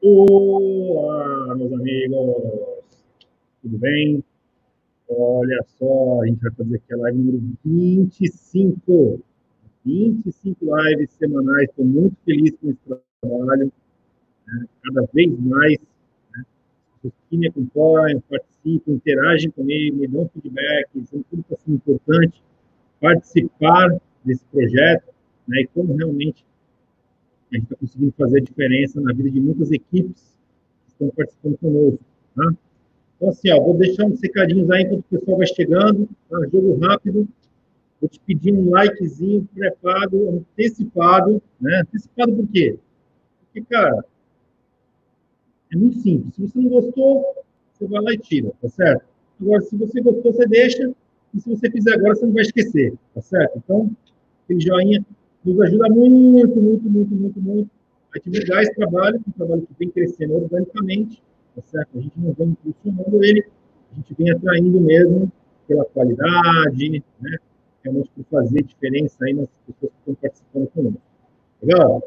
Olá, meus amigos! Tudo bem? Olha só, a gente vai fazer aqui a live número 25. 25 lives semanais. Estou muito feliz com esse trabalho. Né? Cada vez mais. Né? Os que me acompanham, participam, interagem comigo, me dão feedback. Isso é tudo assim, importante. Participar desse projeto né? e como realmente a gente está conseguindo fazer a diferença na vida de muitas equipes que estão participando conosco. Tá? Então, assim, ó, vou deixar uns recadinhos aí enquanto o pessoal vai chegando. Tá? Jogo rápido. Vou te pedir um likezinho pré-pago, antecipado. Né? Antecipado por quê? Porque, cara, é muito simples. Se você não gostou, você vai lá e tira, tá certo? Agora, se você gostou, você deixa. E se você fizer agora, você não vai esquecer, tá certo? Então, aquele joinha nos ajuda muito, muito, muito, muito, muito a divulgar esse trabalho, um trabalho que vem crescendo organicamente, tá certo? A gente não vem impulsionando ele, a gente vem atraindo mesmo pela qualidade, né? Realmente por fazer diferença aí nas pessoas que estão participando conosco. Legal?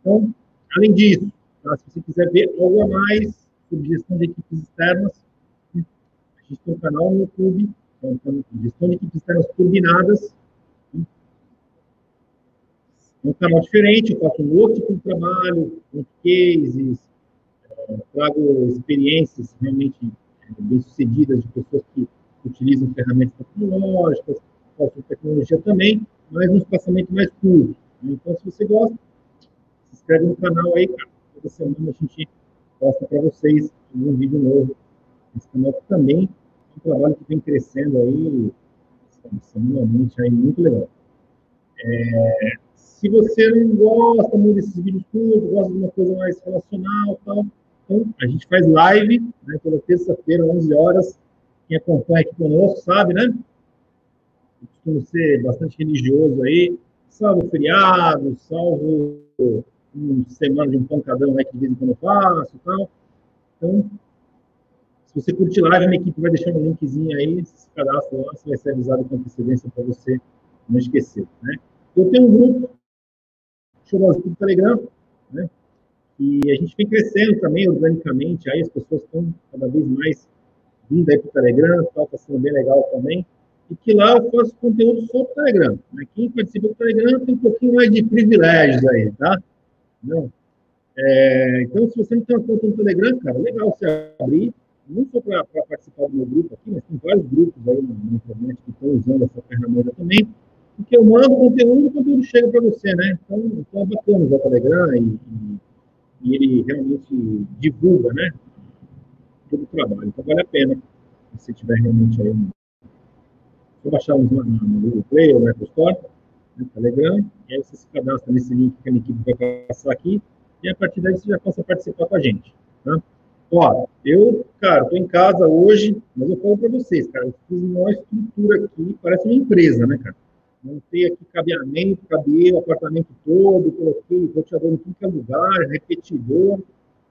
Então, além disso, tá? se você quiser ver algo a mais sobre gestão de equipes externas, a gente tem um canal no YouTube, então, gestão de equipes externas turbinadas, um canal diferente, eu faço um outro tipo de trabalho, com cases, é, trago experiências realmente é, bem-sucedidas de pessoas que utilizam ferramentas tecnológicas, faço tecnologia também, mas um espaçamento mais curto. Então, se você gosta, se inscreve no canal aí, cara. Toda semana a gente posta para vocês um vídeo novo. Esse canal também é um trabalho que vem crescendo aí, semanalmente, aí, muito legal. É, se você não gosta muito desses vídeos curtos, gosta de uma coisa mais relacional tal, então a gente faz live, né, toda terça-feira, 11 horas. Quem acompanha aqui conosco sabe, né? Costumo ser bastante religioso aí, salvo feriado, salvo uma semana de um pancadão aí que de vez em quando eu faço tal. Então, se você curte live, a minha equipe vai deixar um linkzinho aí, se cadastra lá, você vai ser avisado com antecedência para você não esquecer, né? Eu tenho um grupo chorosa do Telegram, né? E a gente vem crescendo também organicamente, aí as pessoas estão cada vez mais vindo aí para o Telegram, está sendo bem legal também. E que lá eu faço conteúdo para o Telegram. Né? Quem participa do Telegram tem um pouquinho mais de privilégios aí, tá? Não. É, então, se você não tem uma conta no Telegram, cara, legal você abrir, não só para participar do meu grupo aqui, mas tem vários grupos aí na internet que estão usando essa ferramenta também porque eu mando conteúdo, o conteúdo chega para você, né? Então, então é bacana usar o Telegram e, e, e, ele realmente divulga, né? Todo o trabalho. Então vale a pena se tiver realmente aí. Vou baixar uns no Google Play ou no Apple Store, no Telegram, e aí você se cadastra nesse link que a minha equipe vai passar aqui, e a partir daí você já possa participar com a gente. Tá? Ó, eu, cara, tô em casa hoje, mas eu falo para vocês, cara, eu fiz uma estrutura aqui, parece uma empresa, né, cara? Montei aqui cabeamento, cabei o apartamento todo, coloquei roteador em tudo que é lugar, repetidor.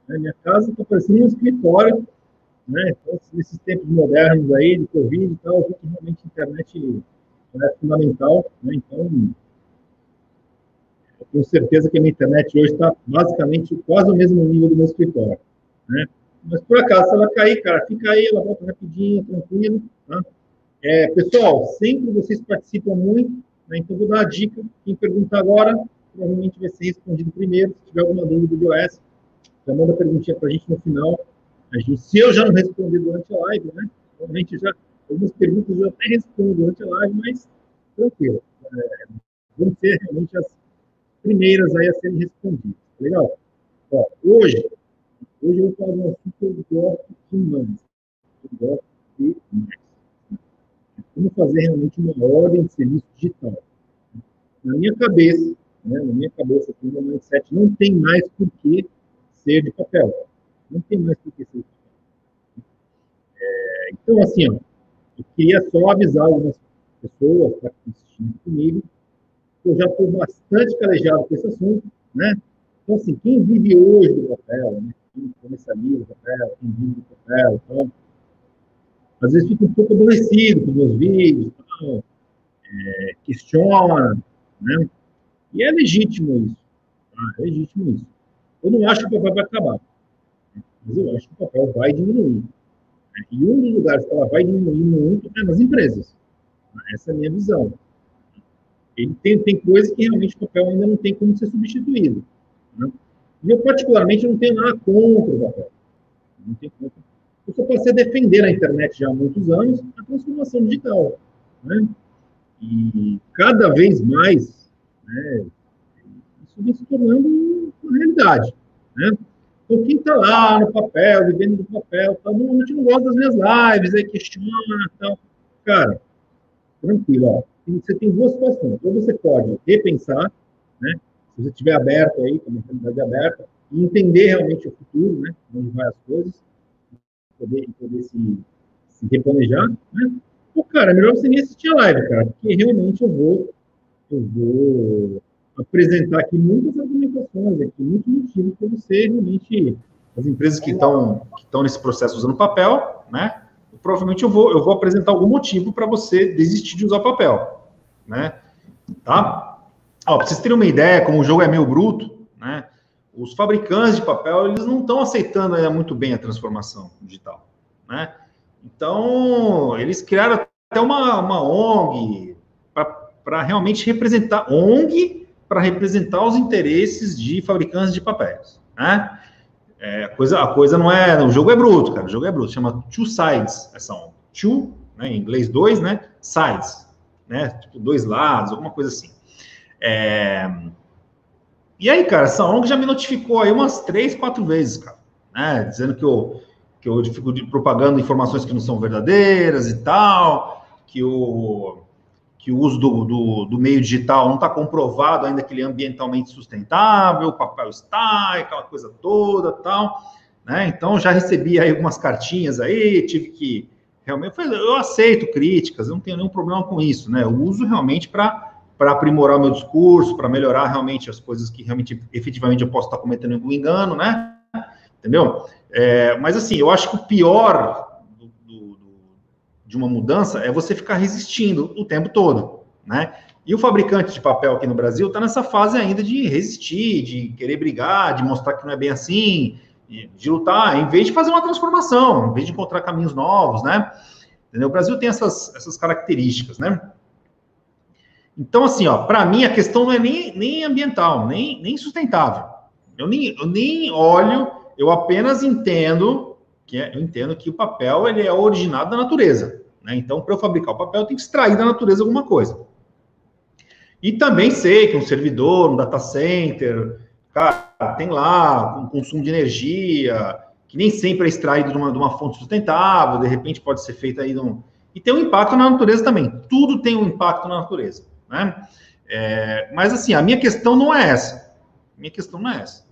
Né? Minha casa está parecendo um escritório. Né? Então, nesses tempos modernos aí, de Covid e tal, eu vi que realmente a internet é fundamental. Né? Então, eu tenho certeza que a minha internet hoje está basicamente quase ao mesmo nível do meu escritório. Né? Mas, por acaso, se ela cair, cara, fica aí, ela volta rapidinho, tranquilo. Tá? É, pessoal, sempre vocês participam muito, né, então vou dar a dica. Quem perguntar agora, provavelmente vai ser respondido primeiro. Se tiver alguma dúvida do iOS, já manda a perguntinha para a gente no final. A gente, se eu já não respondi durante a live, né? Provavelmente já, algumas perguntas eu até respondo durante a live, mas tranquilo. É, vão ser realmente as primeiras aí a serem respondidas. Legal? Ó, hoje, hoje eu vou falar de um assunto que eu gosto demais. Eu gosto como fazer realmente uma ordem de serviço digital. Na minha cabeça, né, na minha cabeça, aqui no mindset, não tem mais por que ser de papel. Não tem mais por que ser de papel. É, então, assim, ó, eu queria só avisar algumas pessoas que estão assistindo comigo, que eu já estou bastante calejado com esse assunto, né? Então, assim, quem vive hoje do papel, né? quem comercializa o papel, quem vive do papel, então, às vezes fica um pouco aborrecido com os vídeos, tal, é, questiona, né? E é legítimo isso. Tá? É legítimo isso. Eu não acho que o papai vai acabar. mas eu acho que o papel vai diminuir. Né? E um dos lugares que ela vai diminuir muito é nas empresas. Essa é a minha visão. Ele tem, tem coisas que realmente o papel ainda não tem como ser substituído. Né? E eu, particularmente, não tenho nada contra o papel. Não tenho contra. Eu só passei a defender a internet já há muitos anos a transformação digital. Né? E cada vez mais, né, isso vem se tornando uma realidade. Né? Então, quem está lá no papel, vivendo do papel, tá, gente não gosta das minhas lives, aí questiona tal. Cara, tranquilo, ó. Você tem duas situações. Ou você pode repensar, né? Se você estiver aberto aí, com a mentalidade aberta, e entender realmente o futuro, né? Onde vai as coisas, poder, poder se, se replanejar, né? Pô, cara, é melhor você nem assistir a live, cara, porque realmente eu vou, eu vou apresentar aqui muitas argumentações, aqui, muitos motivos para você realmente, as empresas que estão que nesse processo usando papel, né? Provavelmente eu vou eu vou apresentar algum motivo para você desistir de usar papel, né? Tá? Ó, para vocês terem uma ideia, como o jogo é meio bruto, né? Os fabricantes de papel eles não estão aceitando muito bem a transformação digital, né? Então eles criaram até uma, uma ONG para realmente representar ONG para representar os interesses de fabricantes de papéis, né? É, a, coisa, a coisa não é. O jogo é bruto, cara. O jogo é bruto. Chama Two Sides essa onda. Two, né, em inglês, dois, né? Sides, né? Tipo, dois lados, alguma coisa assim. É... E aí, cara, essa ONG já me notificou aí umas três, quatro vezes, cara, né? Dizendo que eu, que eu fico propagando informações que não são verdadeiras e tal, que o que o uso do, do, do meio digital não está comprovado ainda que ele é ambientalmente sustentável, o papel está, aquela coisa toda, tal, né? Então já recebi aí algumas cartinhas aí, tive que realmente eu aceito críticas, eu não tenho nenhum problema com isso, né? Eu uso realmente para para aprimorar o meu discurso, para melhorar realmente as coisas que realmente efetivamente eu posso estar cometendo algum engano, né? Entendeu? É, mas assim, eu acho que o pior de uma mudança é você ficar resistindo o tempo todo, né? E o fabricante de papel aqui no Brasil está nessa fase ainda de resistir, de querer brigar, de mostrar que não é bem assim, de lutar, em vez de fazer uma transformação, em vez de encontrar caminhos novos, né? Entendeu? O Brasil tem essas, essas características, né? Então, assim, ó, para mim a questão não é nem, nem ambiental, nem, nem sustentável. Eu nem, eu nem olho, eu apenas entendo que é, eu entendo que o papel ele é originado da natureza. Né? Então, para eu fabricar o papel, eu tenho que extrair da natureza alguma coisa. E também sei que um servidor, um data center, cara, tem lá um consumo de energia, que nem sempre é extraído de uma, de uma fonte sustentável, de repente pode ser feito aí num... E tem um impacto na natureza também. Tudo tem um impacto na natureza, né? É, mas assim, a minha questão não é essa. Minha questão não é essa,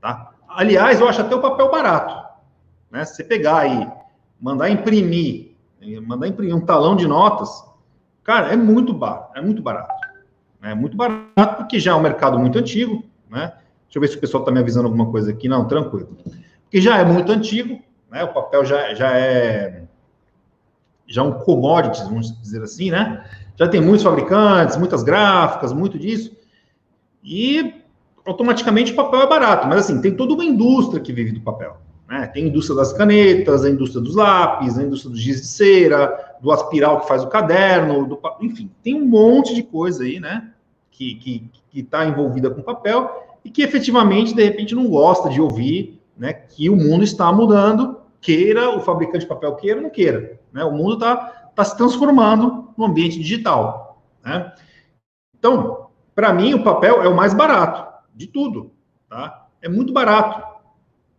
tá? Aliás, eu acho até o papel barato, né? Se você pegar aí, mandar imprimir mandar imprimir um talão de notas, cara, é muito barato, é muito barato. É muito barato porque já é um mercado muito antigo, né? Deixa eu ver se o pessoal está me avisando alguma coisa aqui. Não, tranquilo. Porque já é muito antigo, né? O papel já, já é já é um commodity, vamos dizer assim, né? Já tem muitos fabricantes, muitas gráficas, muito disso. E automaticamente o papel é barato, mas assim, tem toda uma indústria que vive do papel. Né? Tem a indústria das canetas, a indústria dos lápis, a indústria do giz de cera, do aspiral que faz o caderno, do, enfim, tem um monte de coisa aí, né? Que está que, que tá envolvida com papel e que efetivamente, de repente, não gosta de ouvir né, que o mundo está mudando, queira o fabricante de papel queira ou não queira. Né? O mundo está tá se transformando no ambiente digital. Né? Então, para mim, o papel é o mais barato de tudo. Tá? É muito barato.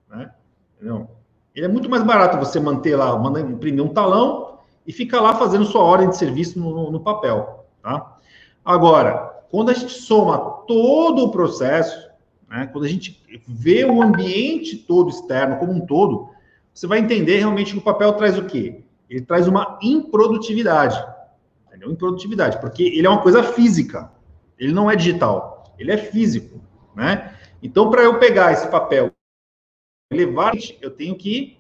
Né? Entendeu? Ele é muito mais barato você manter lá, mandar imprimir um talão e ficar lá fazendo sua ordem de serviço no, no papel, tá? Agora, quando a gente soma todo o processo, né, quando a gente vê o ambiente todo externo como um todo, você vai entender realmente que o papel traz o quê? Ele traz uma improdutividade, entendeu? Improdutividade, porque ele é uma coisa física, ele não é digital, ele é físico, né? Então, para eu pegar esse papel levar, eu tenho que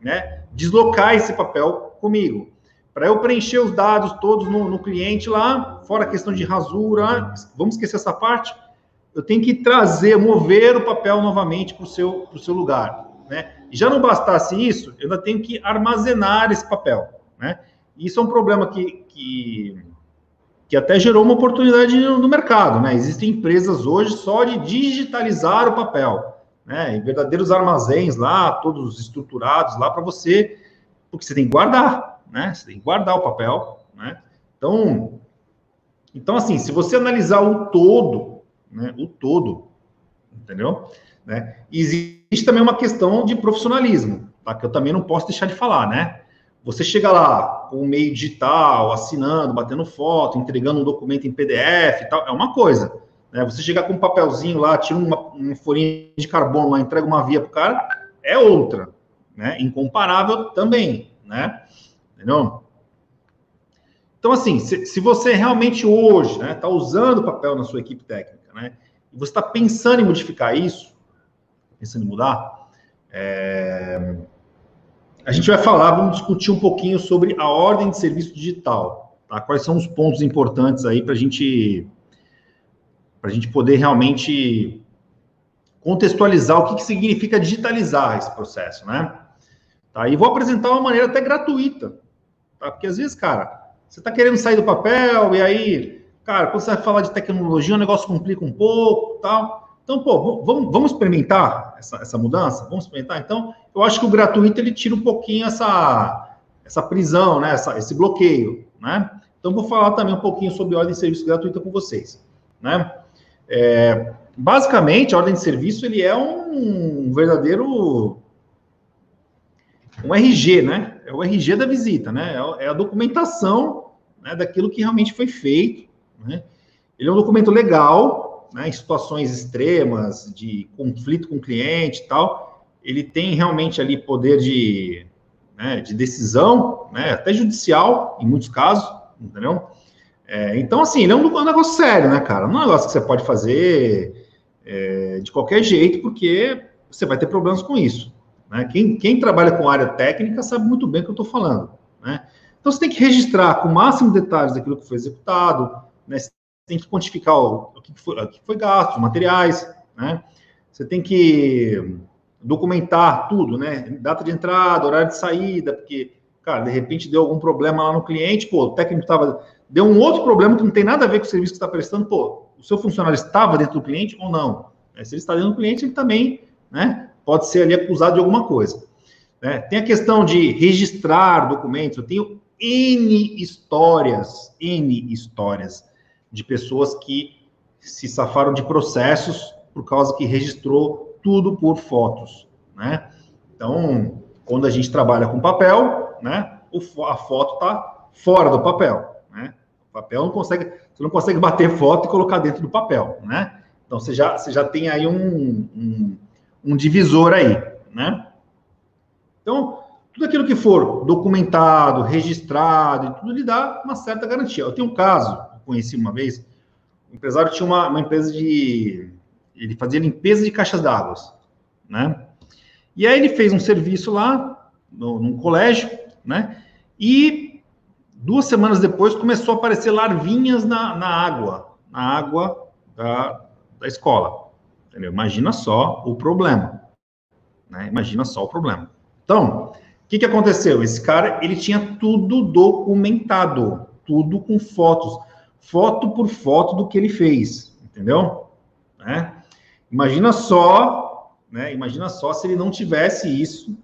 né, deslocar esse papel comigo. Para eu preencher os dados todos no, no, cliente lá, fora a questão de rasura, vamos esquecer essa parte, eu tenho que trazer, mover o papel novamente para o seu, seu lugar. né? Já não bastasse isso, eu ainda tenho que armazenar esse papel, né? Isso é um problema que, que, que até gerou uma oportunidade no, mercado, né? Existem empresas hoje só de digitalizar o papel, né? Em verdadeiros armazéns lá, todos estruturados lá para você, porque você tem que guardar, né? Você tem que guardar o papel, né? Então, então assim, se você analisar o todo, né? O todo, entendeu? Né? Existe também uma questão de profissionalismo, tá? que eu também não posso deixar de falar, né? Você chega lá com o meio digital, assinando, batendo foto, entregando um documento em PDF e tal, é uma coisa. Né? Você chegar com um papelzinho lá, tira uma, uma folhinha de carbono lá, entrega uma via para o cara, é outra. Né? Incomparável também, né? Entendeu? Então, assim, se, se você realmente hoje está né, tá usando papel na sua equipe técnica, né? E você está pensando em modificar isso, pensando em mudar, é... a gente vai falar, vamos discutir um pouquinho sobre a ordem de serviço digital, tá? Quais são os pontos importantes aí para gente, a gente poder realmente contextualizar o que, que significa digitalizar esse processo, né? Tá? E vou apresentar uma maneira até gratuita, tá? Porque às vezes, cara, você está querendo sair do papel e aí, cara, quando você vai falar de tecnologia, o negócio complica um pouco, tal. Então, pô, vamos, vamos experimentar essa, essa mudança? Vamos experimentar? Então, eu acho que o gratuito ele tira um pouquinho essa, essa prisão, né? Essa, esse bloqueio, né? Então, vou falar também um pouquinho sobre ordem de serviço gratuita com vocês, né? É, basicamente, a ordem de serviço ele é um verdadeiro um RG, né? É o RG da visita, né? É a documentação né, daquilo que realmente foi feito, né? Ele é um documento legal, né, em situações extremas de conflito com o cliente e tal, ele tem realmente ali poder de, né, de decisão, né, até judicial, em muitos casos, entendeu? É, então, assim, ele é um, um, negócio sério, né, cara? Não é um negócio que você pode fazer é, de qualquer jeito, porque você vai ter problemas com isso. Né? Quem, quem trabalha com área técnica sabe muito bem o que eu estou falando. Né? Então, você tem que registrar com o máximo de detalhes daquilo que foi executado, né? Tem que quantificar o, que, foi, o que foi gasto, os materiais, né? Você tem que documentar tudo, né? Data de entrada, horário de saída, porque, cara, de repente deu algum problema lá no cliente, pô, o técnico estava. Deu um outro problema que não tem nada a ver com o serviço que está prestando, pô, o seu funcionário estava dentro do cliente ou não? É, se ele está dentro do cliente, ele também, né? Pode ser ali acusado de alguma coisa. Né? Tem a questão de registrar documentos, eu tenho N histórias, N histórias de pessoas que se safaram de processos por causa que registrou tudo por fotos, né? Então, quando a gente trabalha com papel, né, a foto está fora do papel, né? O papel não consegue, você não consegue bater foto e colocar dentro do papel, né? Então, você já, você já tem aí um, um, um divisor aí, né? Então, tudo aquilo que for documentado, registrado, tudo lhe dá uma certa garantia. Eu tenho um caso conheci uma vez, o empresário tinha uma, uma empresa de. Ele fazia limpeza de caixas d'água, né? E aí ele fez um serviço lá, no, num colégio, né? E duas semanas depois começou a aparecer larvinhas na, na água, na água da, da escola. Entendeu? Imagina só o problema. Né? Imagina só o problema. Então, o que, que aconteceu? Esse cara, ele tinha tudo documentado, tudo com fotos foto por foto do que ele fez, entendeu? Né? Imagina só, né? Imagina só se ele não tivesse isso,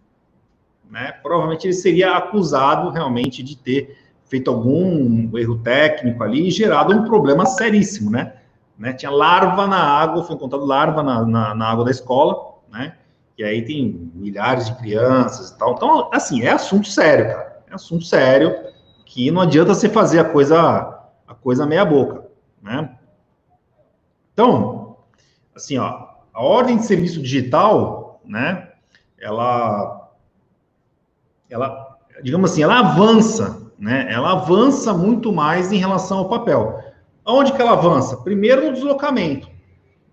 né? Provavelmente ele seria acusado realmente de ter feito algum erro técnico ali e gerado um problema seríssimo, né? né? Tinha larva na água, foi encontrado larva na, na, na água da escola, né? E aí tem milhares de crianças e tal. Então, assim, é assunto sério, cara. É assunto sério que não adianta você fazer a coisa coisa meia boca, né? Então, assim, ó, a ordem de serviço digital, né? Ela, ela, digamos assim, ela avança, né? Ela avança muito mais em relação ao papel. Aonde que ela avança? Primeiro no deslocamento,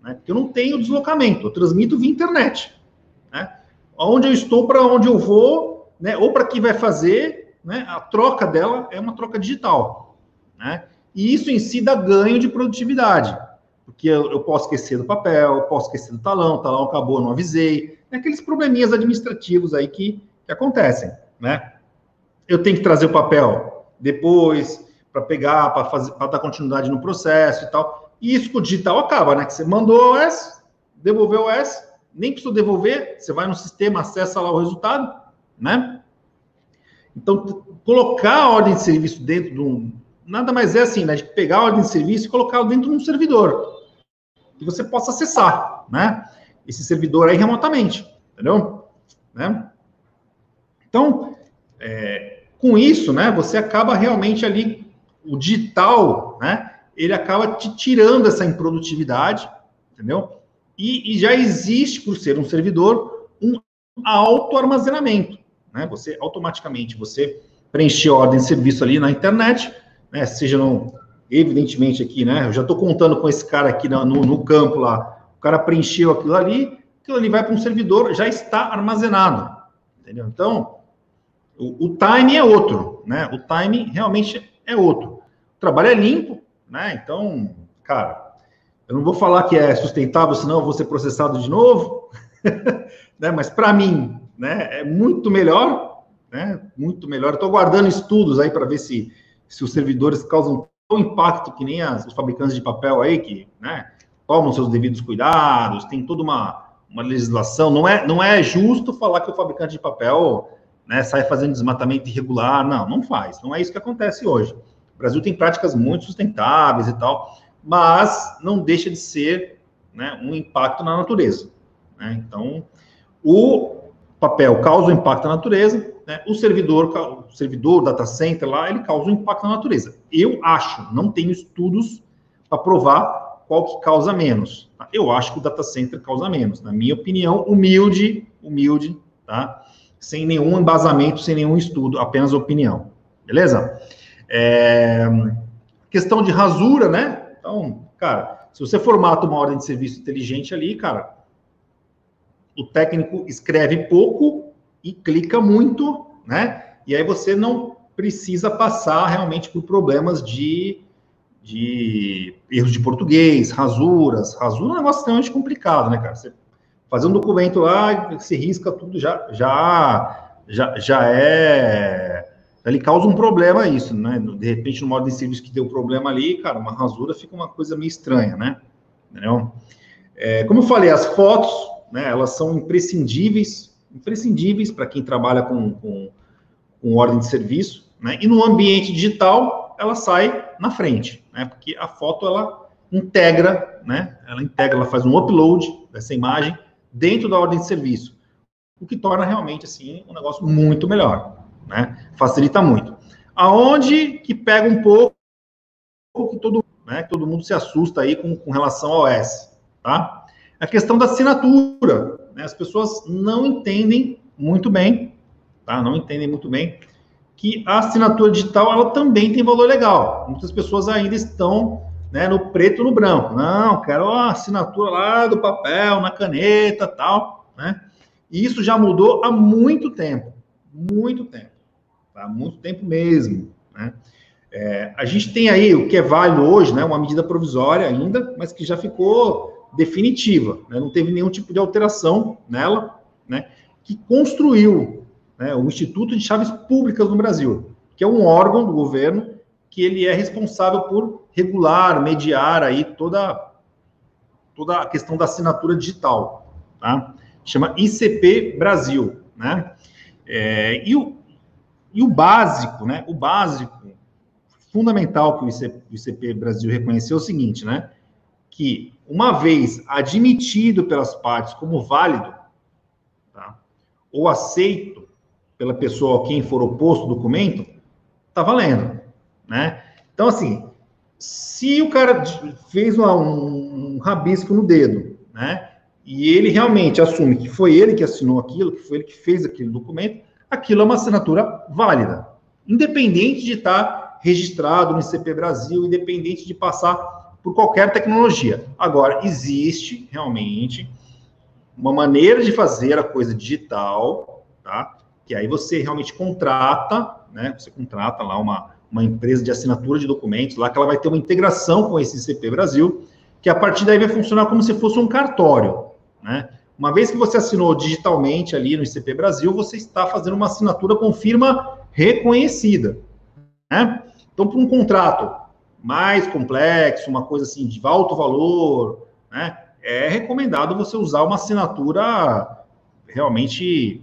né? Porque eu não tenho deslocamento, eu transmito via internet, né? Onde eu estou, para onde eu vou, né? Ou para quem vai fazer, né? A troca dela é uma troca digital, né? E isso em si dá ganho de produtividade, porque eu, eu posso esquecer do papel, posso esquecer do talão, o talão acabou, não avisei. é aqueles probleminhas administrativos aí que, que acontecem, né? Eu tenho que trazer o papel depois para pegar, para fazer, para dar continuidade no processo e tal. E isso com o digital acaba, né? Que você mandou o OS, devolveu o OS, nem precisa devolver, você vai no sistema, acessa lá o resultado, né? Então, colocar a ordem de serviço dentro de um. Nada mais é assim, né? De pegar a ordem de serviço e colocar dentro de um servidor. Que você possa acessar, né? Esse servidor aí remotamente, entendeu? Né? Então, é, com isso, né? Você acaba realmente ali, o digital, né? Ele acaba te tirando essa improdutividade, entendeu? E, e já existe, por ser um servidor, um auto-armazenamento. Né? Você automaticamente você preenche a ordem de serviço ali na internet, né? seja no, evidentemente aqui, né? Eu já estou contando com esse cara aqui no, no, campo lá. O cara preencheu aquilo ali, aquilo ali vai para um servidor, já está armazenado. Entendeu? Então, o, o time é outro, né? O time realmente é outro. O trabalho é limpo, né? Então, cara, eu não vou falar que é sustentável, senão eu vou ser processado de novo, né? Mas para mim, né, é muito melhor, né? Muito melhor. Estou guardando estudos aí para ver se, se os servidores causam tão impacto que nem as, os fabricantes de papel aí que, né, tomam seus devidos cuidados, tem toda uma, uma legislação. Não é, não é justo falar que o fabricante de papel né, sai fazendo desmatamento irregular. Não, não faz. Não é isso que acontece hoje. O Brasil tem práticas muito sustentáveis e tal mas não deixa de ser né, um impacto na natureza. Né? Então, o papel causa um impacto na natureza, né? o servidor, o servidor data center lá, ele causa um impacto na natureza. Eu acho, não tenho estudos para provar qual que causa menos. Tá? Eu acho que o data center causa menos, na minha opinião, humilde, humilde, tá? Sem nenhum embasamento, sem nenhum estudo, apenas opinião. Beleza? É... Questão de rasura, né? Então, cara, se você formata uma ordem de serviço inteligente ali, cara, o técnico escreve pouco e clica muito, né? E aí você não precisa passar realmente por problemas de, de erros de português, rasuras. Rasura é um negócio extremamente complicado, né, cara? Você fazer um documento lá, se risca tudo, já, já, já, já é ele causa um problema isso, né? De repente, no modo de serviço que deu problema ali, cara, uma rasura fica uma coisa meio estranha, né? Entendeu? É, como eu falei, as fotos, né, elas são imprescindíveis, imprescindíveis para quem trabalha com, com, com, ordem de serviço, né? E no ambiente digital, ela sai na frente, né? Porque a foto, ela integra, né? Ela integra, ela faz um upload dessa imagem dentro da ordem de serviço, o que torna realmente, assim, um negócio muito melhor né? Facilita muito. Aonde que pega um pouco que todo, né, todo mundo se assusta aí com, com relação ao S, tá? A questão da assinatura, né? As pessoas não entendem muito bem, tá? Não entendem muito bem que a assinatura digital ela também tem valor legal. Muitas pessoas ainda estão né, no preto no branco. Não, quero a assinatura lá do papel, na caneta, tal, né? E isso já mudou há muito tempo, muito tempo há muito tempo mesmo. Né? É, a gente tem aí o que é válido hoje, né, uma medida provisória ainda, mas que já ficou definitiva, né, não teve nenhum tipo de alteração nela, né, que construiu né, o Instituto de Chaves Públicas no Brasil, que é um órgão do governo que ele é responsável por regular, mediar aí toda, toda a questão da assinatura digital, tá? Chama ICP Brasil, né? É, e o, e o básico, né? O básico fundamental que o ICP, o ICP Brasil reconheceu é o seguinte, né? Que uma vez admitido pelas partes como válido, tá? ou aceito pela pessoa a quem for oposto o documento, tá valendo, né? Então, assim, se o cara fez uma, um, um rabisco no dedo, né? E ele realmente assume que foi ele que assinou aquilo, que foi ele que fez aquele documento, aquilo é uma assinatura válida, independente de estar registrado no ICP Brasil, independente de passar por qualquer tecnologia. Agora, existe realmente uma maneira de fazer a coisa digital, tá? Que aí você realmente contrata, né? Você contrata lá uma, uma empresa de assinatura de documentos, lá que ela vai ter uma integração com esse ICP Brasil, que a partir daí vai funcionar como se fosse um cartório, né? Uma vez que você assinou digitalmente ali no ICP Brasil, você está fazendo uma assinatura com firma reconhecida. Né? Então, para um contrato mais complexo, uma coisa assim de alto valor, né, é recomendado você usar uma assinatura realmente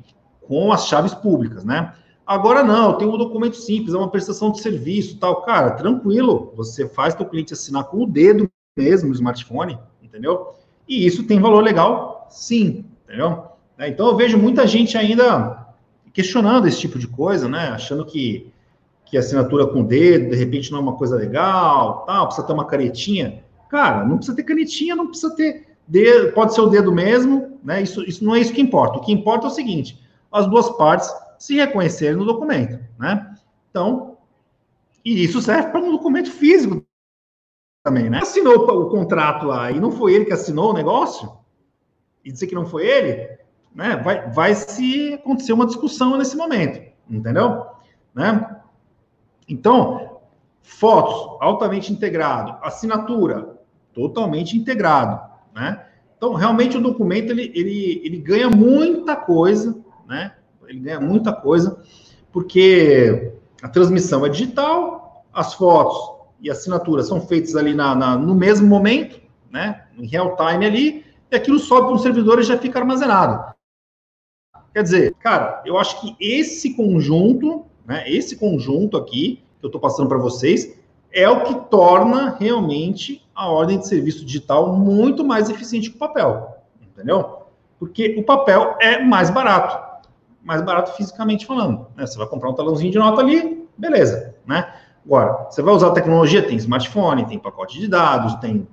com as chaves públicas, né? Agora não, tem um documento simples, é uma prestação de serviço, tal, cara, tranquilo, você faz teu cliente assinar com o dedo mesmo no smartphone, entendeu? E isso tem valor legal, sim, entendeu? Então eu vejo muita gente ainda questionando esse tipo de coisa, né? Achando que, que assinatura com o dedo, de repente, não é uma coisa legal, tal, precisa ter uma canetinha. Cara, não precisa ter canetinha, não precisa ter dedo, pode ser o dedo mesmo, né? Isso, isso não é isso que importa. O que importa é o seguinte: as duas partes se reconhecerem no documento, né? Então, e isso serve para um documento físico também, né? Assinou o contrato lá e não foi ele que assinou o negócio, e dizer que não foi ele, né? Vai, vai se acontecer uma discussão nesse momento, entendeu? Né? Então, fotos altamente integrado, assinatura totalmente integrado, né? Então, realmente o documento ele, ele, ele ganha muita coisa, né? Ele ganha muita coisa, porque a transmissão é digital, as fotos e assinatura são feitas ali na, na, no mesmo momento, né? Em real time ali, e aquilo sobe para um servidor e já fica armazenado. Quer dizer, cara, eu acho que esse conjunto, né? Esse conjunto aqui que eu estou passando para vocês é o que torna realmente a ordem de serviço digital muito mais eficiente que o papel, entendeu? Porque o papel é mais barato, mais barato fisicamente falando. Né? Você vai comprar um talãozinho de nota ali, beleza, né? Agora, você vai usar a tecnologia, tem smartphone, tem pacote de dados, tem,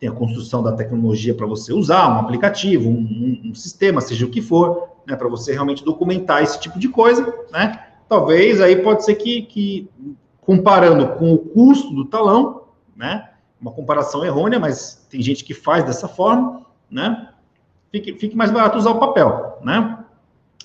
tem a construção da tecnologia para você usar, um aplicativo, um, um, um, sistema, seja o que for, né, para você realmente documentar esse tipo de coisa, né? Talvez aí pode ser que, que comparando com o custo do talão, né? Uma comparação errônea, mas tem gente que faz dessa forma, né? Fique, fique mais barato usar o papel, né?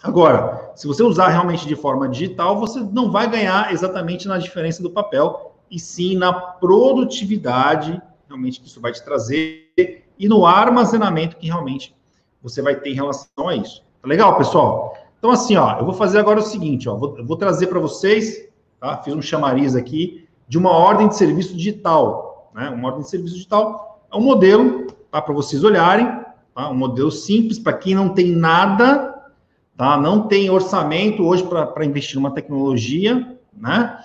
Agora, se você usar realmente de forma digital, você não vai ganhar exatamente na diferença do papel, e sim na produtividade, realmente, que isso vai te trazer, e no armazenamento que realmente você vai ter em relação a isso. Tá legal, pessoal? Então, assim, ó, eu vou fazer agora o seguinte, ó, vou, vou trazer para vocês, tá? Fiz um chamariz aqui de uma ordem de serviço digital, né? Uma ordem de serviço digital é um modelo, tá? Para vocês olharem, tá? Um modelo simples para quem não tem nada tá? Não tem orçamento hoje para investir numa tecnologia, né?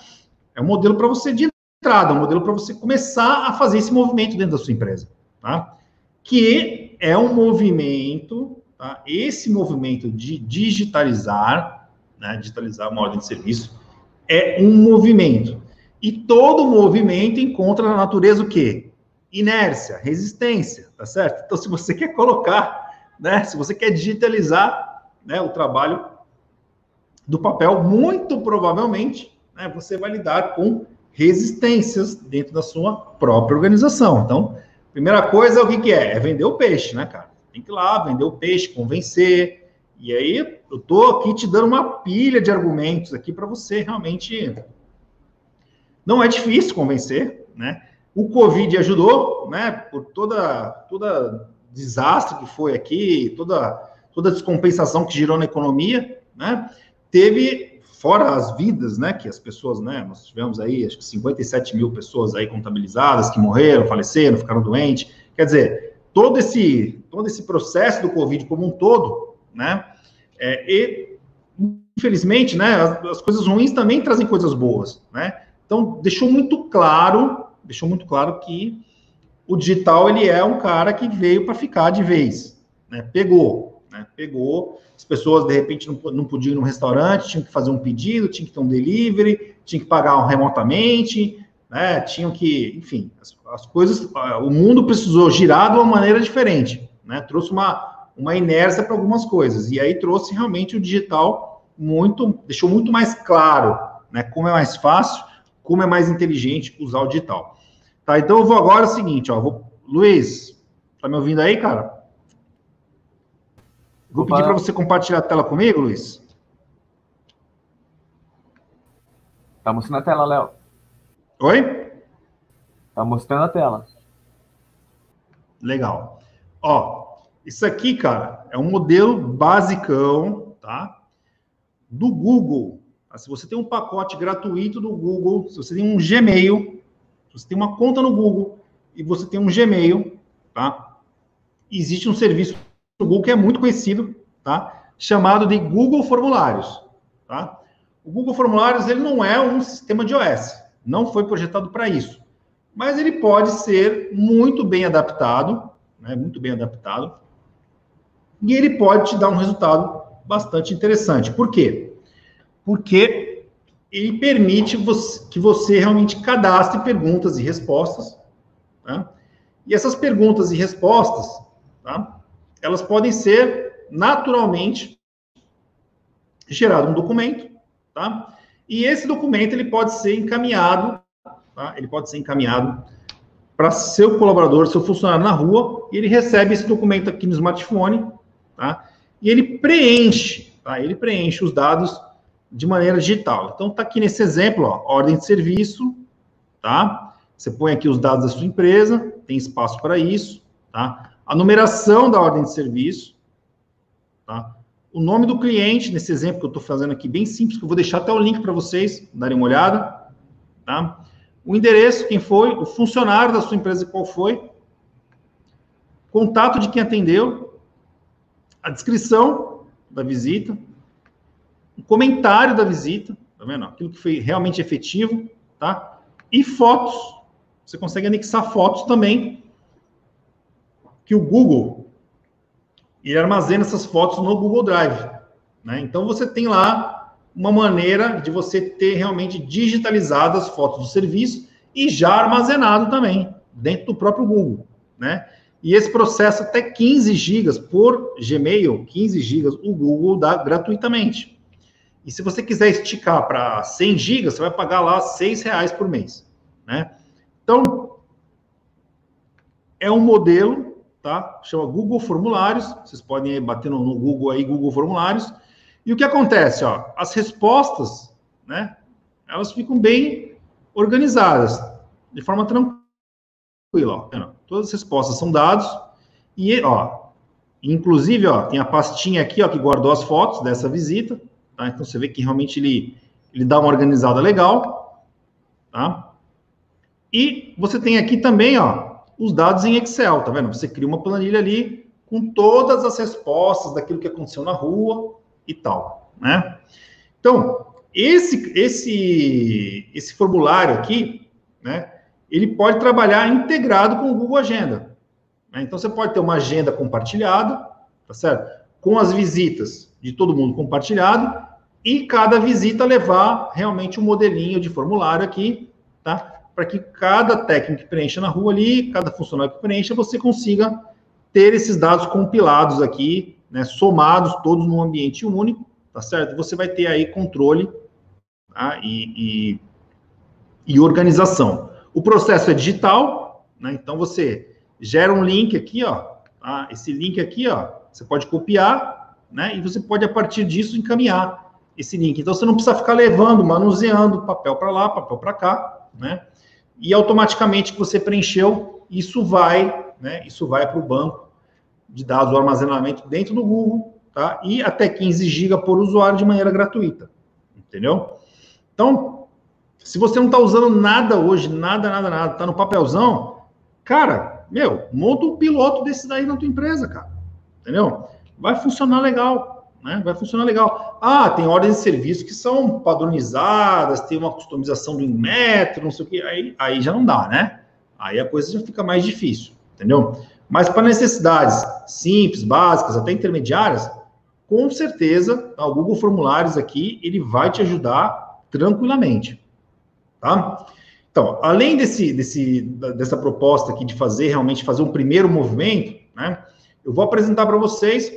É um modelo para você de entrada, um modelo para você começar a fazer esse movimento dentro da sua empresa, tá? Que é um movimento, tá? Esse movimento de digitalizar, né? Digitalizar uma ordem de serviço é um movimento. E todo movimento encontra na natureza o quê? Inércia, resistência, tá certo? Então, se você quer colocar, né? Se você quer digitalizar né, o trabalho do papel, muito provavelmente né, você vai lidar com resistências dentro da sua própria organização. Então, primeira coisa, o que, que é? É vender o peixe, né, cara? Tem que ir lá, vender o peixe, convencer. E aí, eu tô aqui te dando uma pilha de argumentos aqui para você realmente. Não é difícil convencer, né? O Covid ajudou, né? Por toda, toda desastre que foi aqui, toda toda descompensação que girou na economia, né? Teve, fora as vidas, né? Que as pessoas, né? Nós tivemos aí, acho que 57 mil pessoas aí contabilizadas que morreram, faleceram, ficaram doentes. Quer dizer, todo esse, todo esse processo do Covid como um todo, né? É, e, infelizmente, né? As, as coisas ruins também trazem coisas boas, né? Então, deixou muito claro, deixou muito claro que o digital ele é um cara que veio para ficar de vez, né? Pegou, né? Pegou, as pessoas de repente não, não podiam ir no restaurante, tinham que fazer um pedido, tinham que ter um delivery, tinham que pagar remotamente, né? Tinham que, enfim, as, as coisas, o mundo precisou girar de uma maneira diferente, né? Trouxe uma, uma inércia para algumas coisas, e aí trouxe realmente o digital muito, deixou muito mais claro, né? Como é mais fácil, como é mais inteligente usar o digital. Tá, então eu vou agora o seguinte, ó, vou, Luiz, tá me ouvindo aí, cara? Vou Opa. pedir para você compartilhar a tela comigo, Luiz. Tá mostrando a tela, Léo. Oi? Tá mostrando a tela. Legal. Ó, Isso aqui, cara, é um modelo basicão, tá? Do Google. Se você tem um pacote gratuito do Google, se você tem um Gmail, se você tem uma conta no Google e você tem um Gmail, tá? Existe um serviço do Google que é muito conhecido, tá? Chamado de Google Formulários, tá? O Google Formulários ele não é um sistema de OS, não foi projetado para isso, mas ele pode ser muito bem adaptado, né? Muito bem adaptado, e ele pode te dar um resultado bastante interessante. Por quê? Porque ele permite você, que você realmente cadastre perguntas e respostas, tá? E essas perguntas e respostas, tá? Elas podem ser naturalmente gerado um documento, tá? E esse documento ele pode ser encaminhado, tá? Ele pode ser encaminhado para seu colaborador, seu funcionário na rua, e ele recebe esse documento aqui no smartphone, tá? E ele preenche, tá? Ele preenche os dados de maneira digital. Então tá aqui nesse exemplo, ó, ordem de serviço, tá? Você põe aqui os dados da sua empresa, tem espaço para isso, tá? A numeração da ordem de serviço, tá? O nome do cliente, nesse exemplo que eu estou fazendo aqui, bem simples, que eu vou deixar até o link para vocês darem uma olhada, tá? O endereço, quem foi, o funcionário da sua empresa, qual foi, contato de quem atendeu, a descrição da visita, o comentário da visita, tá vendo? Aquilo que foi realmente efetivo, tá? E fotos, você consegue anexar fotos também, que o Google ele armazena essas fotos no Google Drive. Né? Então você tem lá uma maneira de você ter realmente digitalizadas as fotos do serviço e já armazenado também dentro do próprio Google, né? E esse processo até 15 gigas por Gmail, 15 gigas o Google dá gratuitamente. E se você quiser esticar para 100 gigas, você vai pagar lá 6 reais por mês, né? Então, é um modelo, tá? Chama Google Formulários. Vocês podem bater no, no Google aí, Google Formulários. E o que acontece, ó? As respostas, né? Elas ficam bem organizadas, de forma tranquila, ó. Todas as respostas são dados e, ó, inclusive, ó, tem a pastinha aqui, ó, que guardou as fotos dessa visita, tá? Então você vê que realmente ele ele dá uma organizada legal, tá? E você tem aqui também, ó, os dados em Excel, tá vendo? Você cria uma planilha ali com todas as respostas daquilo que aconteceu na rua e tal, né? Então, esse esse esse formulário aqui, né? Ele pode trabalhar integrado com o Google Agenda. Né? Então, você pode ter uma agenda compartilhada, tá certo? Com as visitas de todo mundo compartilhado e cada visita levar realmente um modelinho de formulário aqui, tá? para que cada técnico que preencha na rua ali, cada funcionário que preencha, você consiga ter esses dados compilados aqui, né, somados todos num ambiente único, tá certo? Você vai ter aí controle tá? e, e, e organização. O processo é digital, né? Então você gera um link aqui, ó. Tá? Esse link aqui, ó, você pode copiar, né? E você pode a partir disso encaminhar esse link. Então você não precisa ficar levando, manuseando papel para lá, papel para cá, né? e automaticamente que você preencheu, isso vai, né, isso vai para o banco de dados, o armazenamento dentro do Google, tá? E até 15 GB por usuário de maneira gratuita, entendeu? Então, se você não está usando nada hoje, nada, nada, nada, está no papelzão, cara, meu, monta um piloto desse daí na tua empresa, cara, entendeu? Vai funcionar legal, né? Vai funcionar legal. Ah, tem ordens de serviço que são padronizadas, tem uma customização do metro, não sei o que, aí, aí já não dá, né? Aí a coisa já fica mais difícil, entendeu? Mas para necessidades simples, básicas, até intermediárias, com certeza, o Google Formulários aqui, ele vai te ajudar tranquilamente, tá? Então, além desse, desse, dessa proposta aqui de fazer, realmente fazer um primeiro movimento, né? Eu vou apresentar para vocês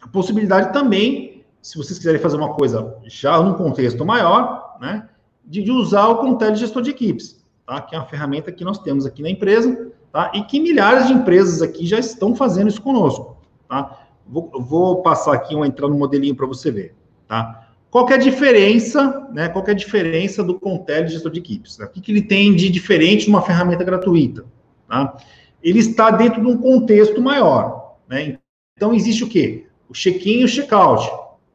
a possibilidade também, se vocês quiserem fazer uma coisa já num contexto maior, né, de, de usar o Contele Gestor de Equipes, tá? que é uma ferramenta que nós temos aqui na empresa, tá? e que milhares de empresas aqui já estão fazendo isso conosco. Tá? Vou, vou passar aqui, uma entrar no modelinho para você ver. Tá? Qual é a diferença, né? Qual é a diferença do Contele Gestor de Equipes? Né? O que, que ele tem de diferente de uma ferramenta gratuita? Tá? Ele está dentro de um contexto maior. Né? Então, existe o quê? O check-in e o check-out,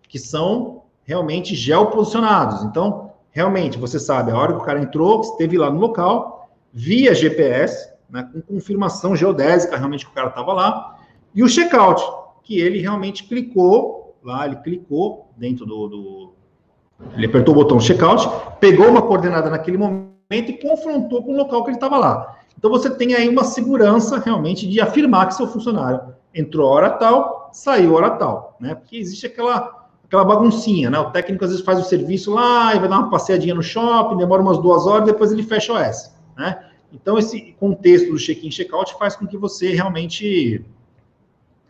que são realmente geoposicionados. Então, realmente, você sabe, a hora que o cara entrou, esteve lá no local, via GPS, né, com confirmação geodésica, realmente que o cara estava lá, e o check-out, que ele realmente clicou lá, ele clicou dentro do, do ele apertou o botão check-out, pegou uma coordenada naquele momento e confrontou com o local que ele estava lá. Então você tem aí uma segurança realmente de afirmar que seu funcionário entrou hora tal, saiu hora tal, né? Porque existe aquela aquela baguncinha, né? O técnico às vezes faz o serviço lá e vai dar uma passeadinha no shopping, demora umas duas horas, depois ele fecha o S, né? Então esse contexto do check-in, check-out faz com que você realmente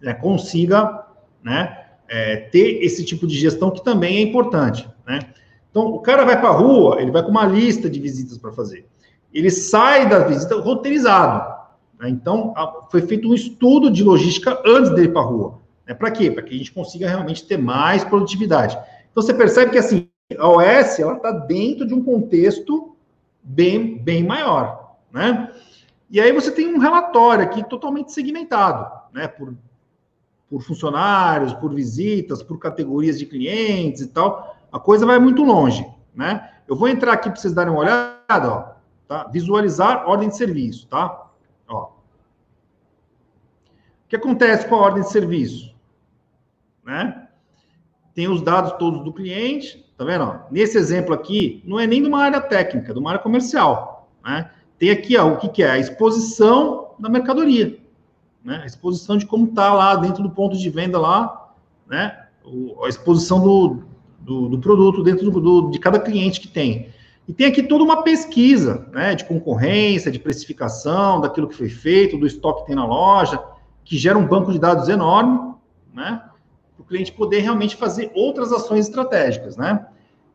né, consiga, né? É, ter esse tipo de gestão que também é importante, né? Então, o cara vai para a rua, ele vai com uma lista de visitas para fazer. Ele sai da visita roteirizado. Né? Então, a, foi feito um estudo de logística antes dele ir para a rua. Né? Para quê? Para que a gente consiga realmente ter mais produtividade. Então, você percebe que assim, a OS ela está dentro de um contexto bem, bem maior. Né? E aí você tem um relatório aqui totalmente segmentado, né? Por, por funcionários, por visitas, por categorias de clientes e tal a coisa vai muito longe, né? Eu vou entrar aqui para vocês darem uma olhada, ó, tá? Visualizar ordem de serviço, tá? Ó. O que acontece com a ordem de serviço? Né? Tem os dados todos do cliente, tá vendo? Ó? Nesse exemplo aqui, não é nem de uma área técnica, é de uma área comercial, né? Tem aqui, ó, o que, que é? A exposição da mercadoria, né? A exposição de como tá lá dentro do ponto de venda lá, né? O, a exposição do, do, do produto dentro do, do, de cada cliente que tem. E tem aqui toda uma pesquisa, né, de concorrência, de precificação, daquilo que foi feito, do estoque que tem na loja, que gera um banco de dados enorme, né, para o cliente poder realmente fazer outras ações estratégicas, né.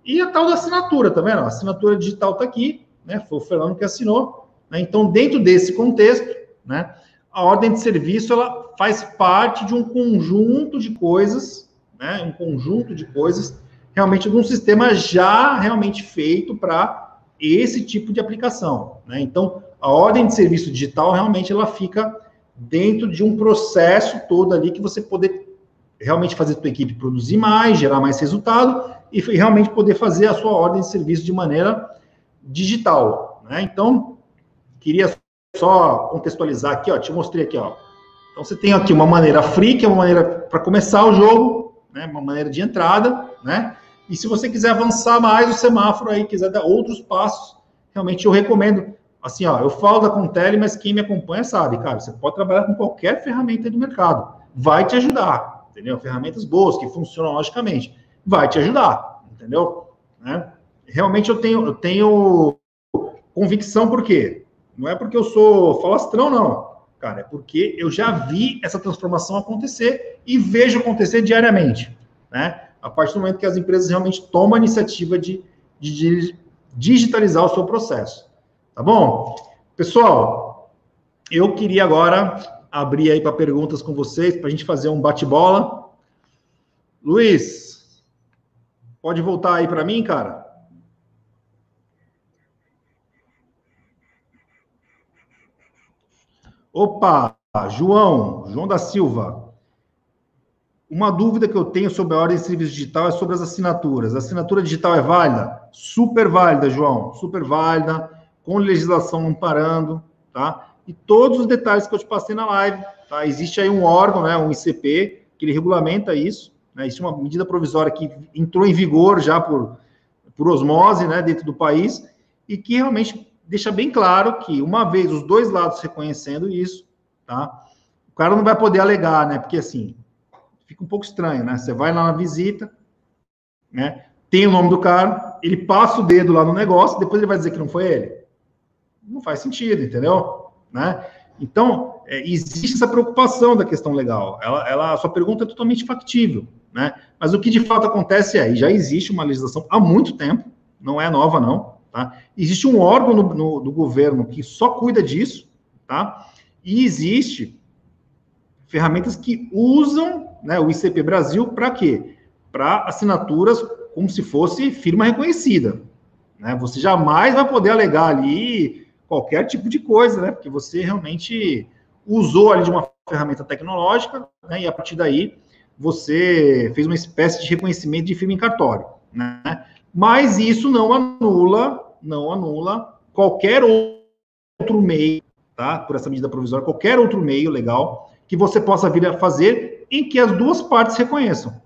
E a tal da assinatura, tá vendo? A assinatura digital está aqui, né, foi o Fernando que assinou, né, então dentro desse contexto, né, a ordem de serviço, ela faz parte de um conjunto de coisas, né, um conjunto de coisas realmente de um sistema já realmente feito para esse tipo de aplicação. Né? Então, a ordem de serviço digital realmente ela fica dentro de um processo todo ali que você poder realmente fazer a sua equipe produzir mais, gerar mais resultado e realmente poder fazer a sua ordem de serviço de maneira digital. Né? Então, queria só contextualizar aqui, ó, te mostrei aqui, ó. Então você tem aqui uma maneira free, que é uma maneira para começar o jogo, né, uma maneira de entrada, né? E se você quiser avançar mais o semáforo aí, quiser dar outros passos, realmente eu recomendo. Assim, ó, eu falo da Contele, mas quem me acompanha sabe, cara, você pode trabalhar com qualquer ferramenta do mercado. Vai te ajudar, entendeu? Ferramentas boas, que funcionam logicamente. Vai te ajudar, entendeu? Né? Realmente eu tenho, eu tenho convicção, por quê? Não é porque eu sou falastrão, não. Cara, é porque eu já vi essa transformação acontecer e vejo acontecer diariamente, né? a partir do momento que as empresas realmente tomam a iniciativa de, de, digitalizar o seu processo. Tá bom? Pessoal, eu queria agora abrir aí para perguntas com vocês, para a gente fazer um bate-bola. Luiz, pode voltar aí para mim, cara? Opa, João, João da Silva. Uma dúvida que eu tenho sobre a ordem de serviço digital é sobre as assinaturas. A assinatura digital é válida? Super válida, João. Super válida, com legislação amparando, tá? E todos os detalhes que eu te passei na live, tá? Existe aí um órgão, né, um ICP, que ele regulamenta isso, né? Isso é uma medida provisória que entrou em vigor já por, por osmose, né, dentro do país, e que realmente deixa bem claro que, uma vez os dois lados reconhecendo isso, tá? O cara não vai poder alegar, né? Porque, assim, fica um pouco estranho, né? Você vai lá na visita, né? Tem o nome do cara, ele passa o dedo lá no negócio, depois ele vai dizer que não foi ele. Não faz sentido, entendeu? Né? Então, é, existe essa preocupação da questão legal. Ela, ela, a sua pergunta é totalmente factível, né? Mas o que de fato acontece é, já existe uma legislação há muito tempo, não é nova não, tá? Existe um órgão no, no, do governo que só cuida disso, tá? E existe ferramentas que usam né, o ICP Brasil para quê? Para assinaturas como se fosse firma reconhecida. Né? Você jamais vai poder alegar ali qualquer tipo de coisa, né? Porque você realmente usou ali de uma ferramenta tecnológica, né, e a partir daí você fez uma espécie de reconhecimento de firma em cartório, né? Mas isso não anula, não anula qualquer outro meio, tá? Por essa medida provisória, qualquer outro meio legal que você possa vir a fazer em que as duas partes reconheçam.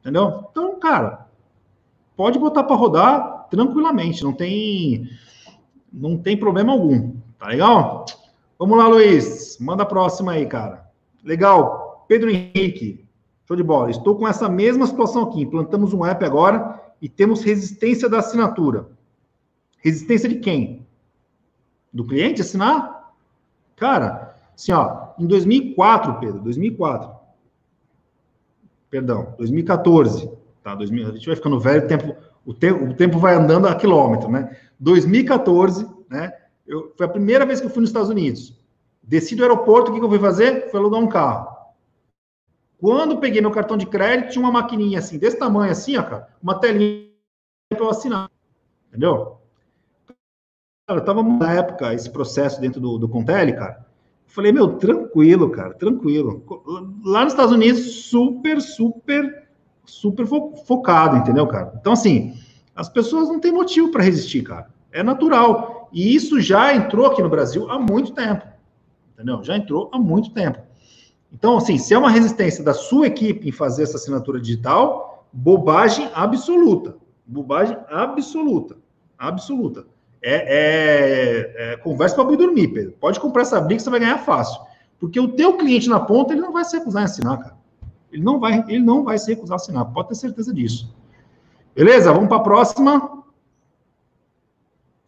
Entendeu? Então, cara, pode botar para rodar tranquilamente, não tem não tem problema algum. Tá legal? Vamos lá, Luiz. Manda a próxima aí, cara. Legal. Pedro Henrique. Show de bola. Estou com essa mesma situação aqui. Implantamos um app agora e temos resistência da assinatura. Resistência de quem? Do cliente assinar? Cara, assim, ó, em 2004, Pedro, 2004. Perdão, 2014, tá? 2000, a gente vai ficando velho, o tempo, o tempo, o tempo vai andando a quilômetro, né? 2014, né? Eu, foi a primeira vez que eu fui nos Estados Unidos. Desci do aeroporto, o que, que eu fui fazer? Fui alugar um carro. Quando peguei meu cartão de crédito, tinha uma maquininha assim, desse tamanho assim, ó, cara, uma telinha para eu assinar. Entendeu? Cara, eu tava na época, esse processo dentro do, do Contele, cara. Eu falei, meu, tranquilo, cara, tranquilo. Lá nos Estados Unidos, super, super, super focado, entendeu, cara? Então, assim, as pessoas não têm motivo para resistir, cara. É natural. E isso já entrou aqui no Brasil há muito tempo. Entendeu? Já entrou há muito tempo. Então, assim, se é uma resistência da sua equipe em fazer essa assinatura digital, bobagem absoluta. Bobagem absoluta. Absoluta. É, é, é conversa para dormir, Pedro. Pode comprar essa briga que você vai ganhar fácil. Porque o teu cliente na ponta, ele não vai se recusar a assinar, cara. Ele não vai, ele não vai se recusar a assinar. Pode ter certeza disso. Beleza? Vamos para a próxima.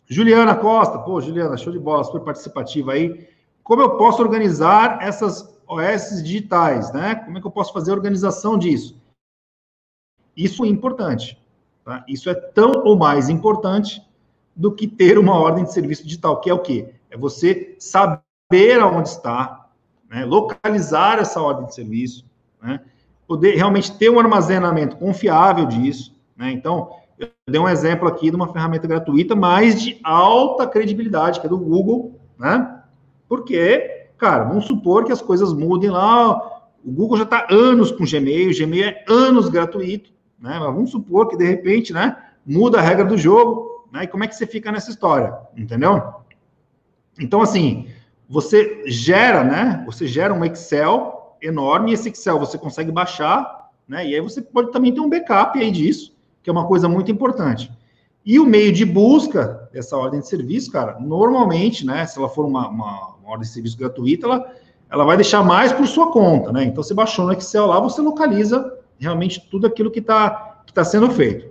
Juliana Costa. Pô, Juliana, show de bola, super participativa aí. Como eu posso organizar essas OS digitais, né? Como é que eu posso fazer a organização disso? Isso é importante. Tá? Isso é tão ou mais importante do que ter uma ordem de serviço digital, que é o quê? É você saber aonde está, né? localizar essa ordem de serviço, né? poder realmente ter um armazenamento confiável disso. Né? Então, eu dei um exemplo aqui de uma ferramenta gratuita, mas de alta credibilidade, que é do Google, né? Porque, cara, vamos supor que as coisas mudem lá. O Google já está anos com Gmail, o Gmail é anos gratuito, né? Mas vamos supor que de repente, né, muda a regra do jogo, né? E como é que você fica nessa história, entendeu? Então, assim, você gera, né? Você gera um Excel enorme, e esse Excel você consegue baixar, né? E aí você pode também ter um backup aí disso, que é uma coisa muito importante. E o meio de busca dessa ordem de serviço, cara, normalmente, né, se ela for uma, uma, uma ordem de serviço gratuita, ela, ela vai deixar mais por sua conta, né? Então, você baixou no Excel lá, você localiza realmente tudo aquilo que está que tá sendo feito.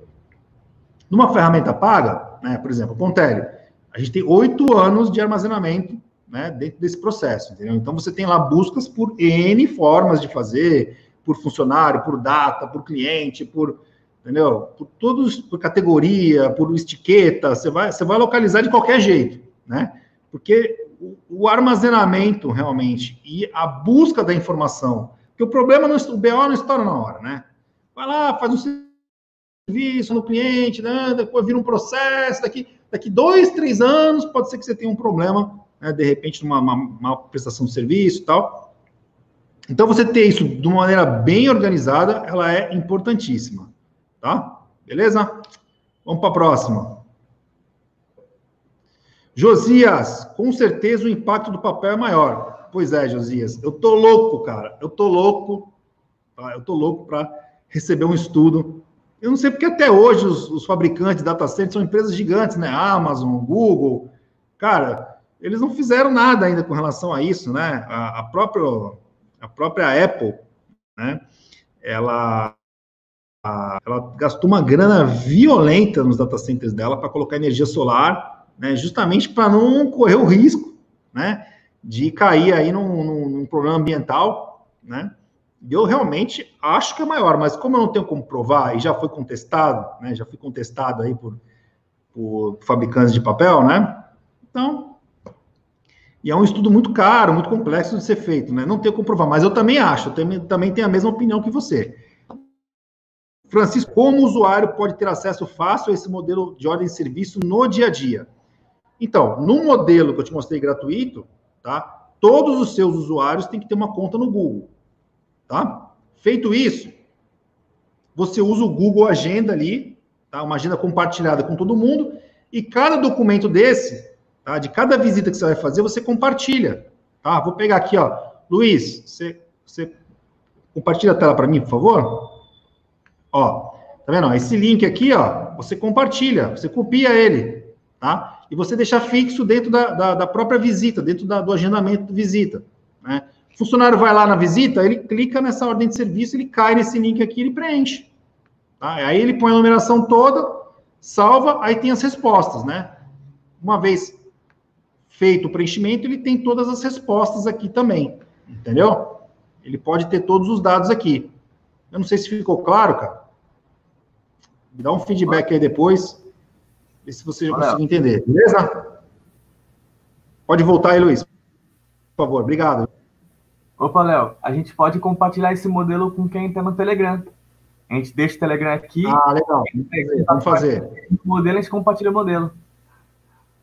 Numa ferramenta paga, né, por exemplo, Pontelli, a gente tem oito anos de armazenamento né, dentro desse processo, entendeu? Então, você tem lá buscas por N formas de fazer, por funcionário, por data, por cliente, por entendeu? Por todos, por categoria, por etiqueta, você vai, você vai localizar de qualquer jeito, né? Porque o, armazenamento realmente e a busca da informação, porque o problema, não, o BO não estoura na hora, né? Vai lá, faz um serviço no cliente, né? depois vira um processo, daqui, daqui dois, três anos, pode ser que você tenha um problema, né? de repente, numa uma, uma prestação de serviço e tal. Então, você ter isso de uma maneira bem organizada, ela é importantíssima. Tá? Beleza? Vamos para a próxima. Josias, com certeza o impacto do papel é maior. Pois é, Josias. Eu tô louco, cara. Eu tô louco. Tá? Eu tô louco para receber um estudo. Eu não sei porque até hoje os, os fabricantes de data centers são empresas gigantes, né? Amazon, Google. Cara, eles não fizeram nada ainda com relação a isso, né? A, a própria, a própria Apple, né? Ela ela gastou uma grana violenta nos data centers dela para colocar energia solar, né, justamente para não correr o risco, né, de cair aí num, num, num, problema ambiental, né. Eu realmente acho que é maior, mas como eu não tenho como provar e já foi contestado, né, já foi contestado aí por, por fabricantes de papel, né, então e é um estudo muito caro, muito complexo de ser feito, né? Não tenho como provar, mas eu também acho, eu também, também tenho a mesma opinião que você. Francisco, como o usuário pode ter acesso fácil a esse modelo de ordem de serviço no dia a dia? Então, no modelo que eu te mostrei gratuito, tá? todos os seus usuários têm que ter uma conta no Google, tá? Feito isso, você usa o Google Agenda ali, tá? Uma agenda compartilhada com todo mundo, e cada documento desse, tá? De cada visita que você vai fazer, você compartilha, tá? Vou pegar aqui, ó. Luiz, você, você compartilha a tela para mim, por favor? Ó, tá vendo? Esse link aqui, ó, você compartilha, você copia ele, tá? E você deixa fixo dentro da, da, da própria visita, dentro da, do agendamento de visita, né? O funcionário vai lá na visita, ele clica nessa ordem de serviço, ele cai nesse link aqui, ele preenche. Tá? Aí ele põe a numeração toda, salva, aí tem as respostas, né? Uma vez feito o preenchimento, ele tem todas as respostas aqui também, entendeu? Ele pode ter todos os dados aqui. Eu não sei se ficou claro, cara. Me dá um feedback aí depois, ver se você já conseguiu entender, beleza? Pode voltar aí, Luiz. Por favor, obrigado. Opa, Léo, a gente pode compartilhar esse modelo com quem está no Telegram. A gente deixa o Telegram aqui. Ah, legal. Vamos fazer. O modelo, a gente compartilha o modelo.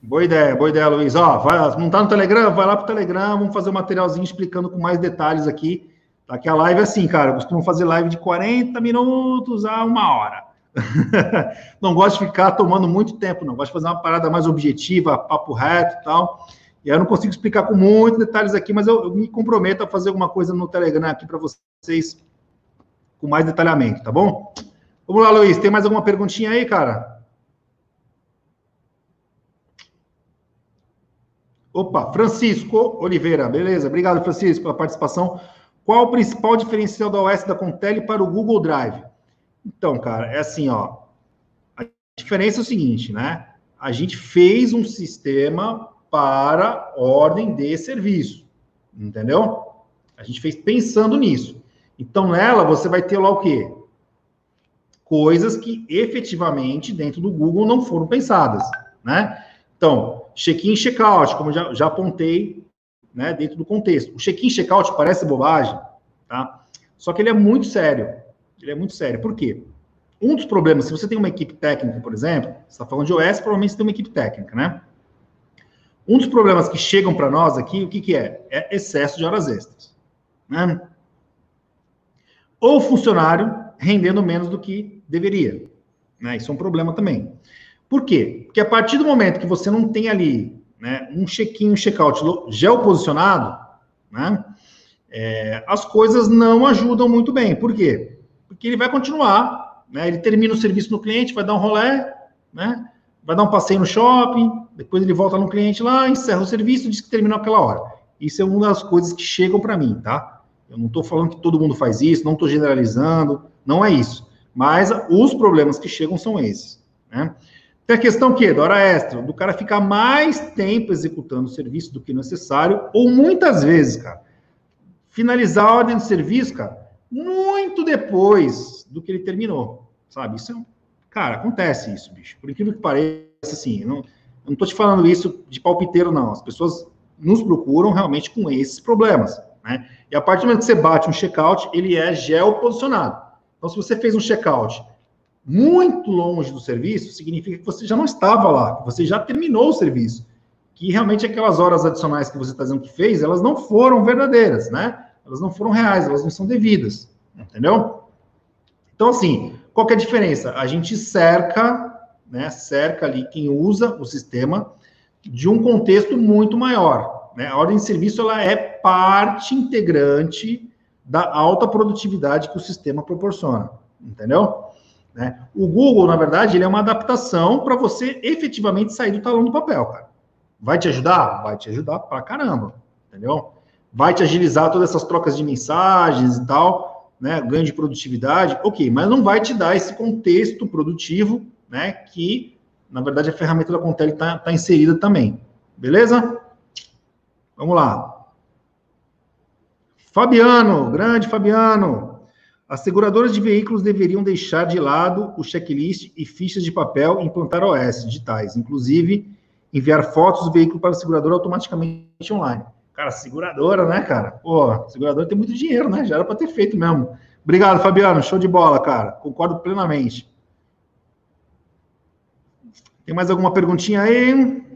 Boa ideia, boa ideia, Luiz. Ó, vai, não está no Telegram? Vai lá para o Telegram, vamos fazer um materialzinho explicando com mais detalhes aqui. Tá? Que a live é assim, cara, eu costumo fazer live de 40 minutos a uma hora. Não gosto de ficar tomando muito tempo, não. Gosto de fazer uma parada mais objetiva, papo reto e tal. E aí eu não consigo explicar com muitos detalhes aqui, mas eu, eu me comprometo a fazer alguma coisa no Telegram aqui para vocês com mais detalhamento, tá bom? Vamos lá, Luiz. Tem mais alguma perguntinha aí, cara? Opa, Francisco Oliveira, beleza. Obrigado, Francisco, pela participação. Qual o principal diferencial da OS da Contele para o Google Drive? Então, cara, é assim, ó. A diferença é o seguinte, né? A gente fez um sistema para ordem de serviço, entendeu? A gente fez pensando nisso. Então, nela, você vai ter lá o quê? Coisas que efetivamente dentro do Google não foram pensadas, né? Então, check-in check-out, como já, já apontei, né, dentro do contexto. O check-in check-out parece bobagem, tá? Só que ele é muito sério. Ele é muito sério. Por quê? Um dos problemas, se você tem uma equipe técnica, por exemplo, você está falando de OS, provavelmente você tem uma equipe técnica, né? Um dos problemas que chegam para nós aqui, o que, que é? É excesso de horas extras. Né? Ou funcionário rendendo menos do que deveria. Né? Isso é um problema também. Por quê? Porque a partir do momento que você não tem ali né, um check-in, um check-out geoposicionado, né, é, as coisas não ajudam muito bem. Por quê? Porque ele vai continuar, né, ele termina o serviço no cliente, vai dar um rolé, né, vai dar um passeio no shopping, depois ele volta no cliente lá, encerra o serviço, diz que terminou aquela hora. Isso é uma das coisas que chegam para mim, tá? Eu não estou falando que todo mundo faz isso, não estou generalizando, não é isso. Mas os problemas que chegam são esses, né? Tem a questão que da hora extra, do cara ficar mais tempo executando o serviço do que necessário, ou muitas vezes, cara, finalizar a ordem de serviço, cara, muito depois do que ele terminou, sabe? Isso é um Cara, acontece isso, bicho. Por incrível que pareça, assim, não, eu não tô te falando isso de palpiteiro, não. As pessoas nos procuram realmente com esses problemas, né? E a partir do momento que você bate um checkout, ele é geoposicionado. Então, se você fez um checkout muito longe do serviço, significa que você já não estava lá, que você já terminou o serviço. Que realmente aquelas horas adicionais que você está dizendo que fez, elas não foram verdadeiras, né? Elas não foram reais, elas não são devidas, entendeu? Então, assim, qual que é a diferença? A gente cerca, né, cerca ali quem usa o sistema de um contexto muito maior. Né? A ordem de serviço ela é parte integrante da alta produtividade que o sistema proporciona, entendeu? Né? O Google, na verdade, ele é uma adaptação para você efetivamente sair do talão do papel, cara. Vai te ajudar? Vai te ajudar pra caramba, entendeu? Vai te agilizar todas essas trocas de mensagens e tal, né, ganho de produtividade, ok, mas não vai te dar esse contexto produtivo, né, que, na verdade, a ferramenta da Contele está tá inserida também. Beleza? Vamos lá. Fabiano, grande Fabiano. As seguradoras de veículos deveriam deixar de lado o checklist e fichas de papel e implantar OS digitais, inclusive enviar fotos do veículo para a seguradora automaticamente online. Cara, seguradora, né, cara? Pô, seguradora tem muito dinheiro, né? Já era para ter feito mesmo. Obrigado, Fabiano. Show de bola, cara. Concordo plenamente. Tem mais alguma perguntinha aí?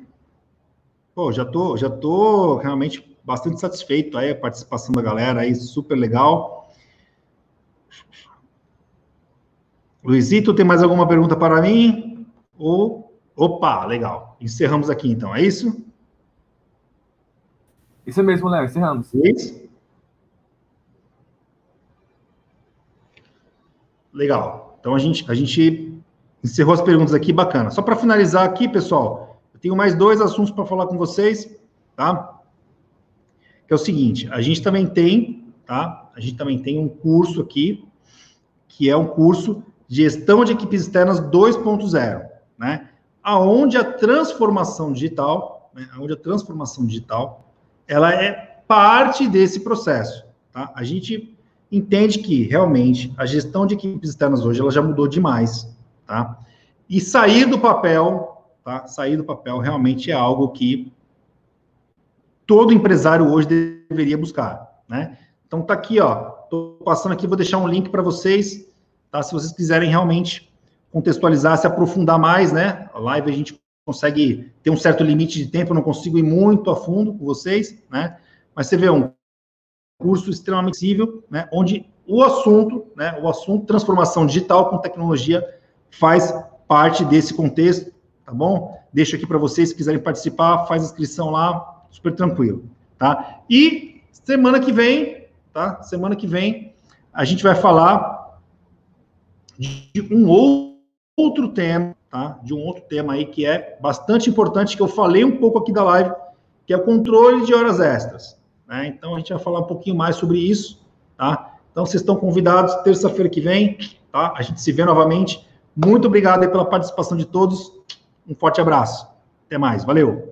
Pô, já tô, já tô realmente bastante satisfeito aí a participação da galera aí, super legal. Luizito, tem mais alguma pergunta para mim? Ou, opa, legal. Encerramos aqui então, é isso? Isso mesmo, Léo, encerramos. Isso. Legal. Então a gente, a gente encerrou as perguntas aqui, bacana. Só para finalizar aqui, pessoal, eu tenho mais dois assuntos para falar com vocês, tá? Que é o seguinte, a gente também tem, tá? A gente também tem um curso aqui, que é um curso Gestão de Equipes Externas 2.0, né? Aonde a transformação digital, né? Aonde a transformação digital, ela é parte desse processo, tá? A gente entende que realmente a gestão de equipes externas hoje ela já mudou demais, tá? E sair do papel, tá? Sair do papel realmente é algo que todo empresário hoje deveria buscar, né? Então tá aqui, ó, tô passando aqui, vou deixar um link para vocês, tá? Se vocês quiserem realmente contextualizar, se aprofundar mais, né? A live a gente consegue ter um certo limite de tempo, eu não consigo ir muito a fundo com vocês, né? Mas você vê um curso extremamente acessível, né, onde o assunto, né, o assunto transformação digital com tecnologia faz parte desse contexto, tá bom? Deixo aqui para vocês, se quiserem participar, faz inscrição lá, super tranquilo, tá? E semana que vem, tá? Semana que vem a gente vai falar de um outro tema, tá? De um outro tema aí que é bastante importante que eu falei um pouco aqui da live, que é o controle de horas extras. Né? Então a gente vai falar um pouquinho mais sobre isso, tá? Então vocês estão convidados terça-feira que vem, tá? A gente se vê novamente. Muito obrigado pela participação de todos. Um forte abraço. Até mais. Valeu.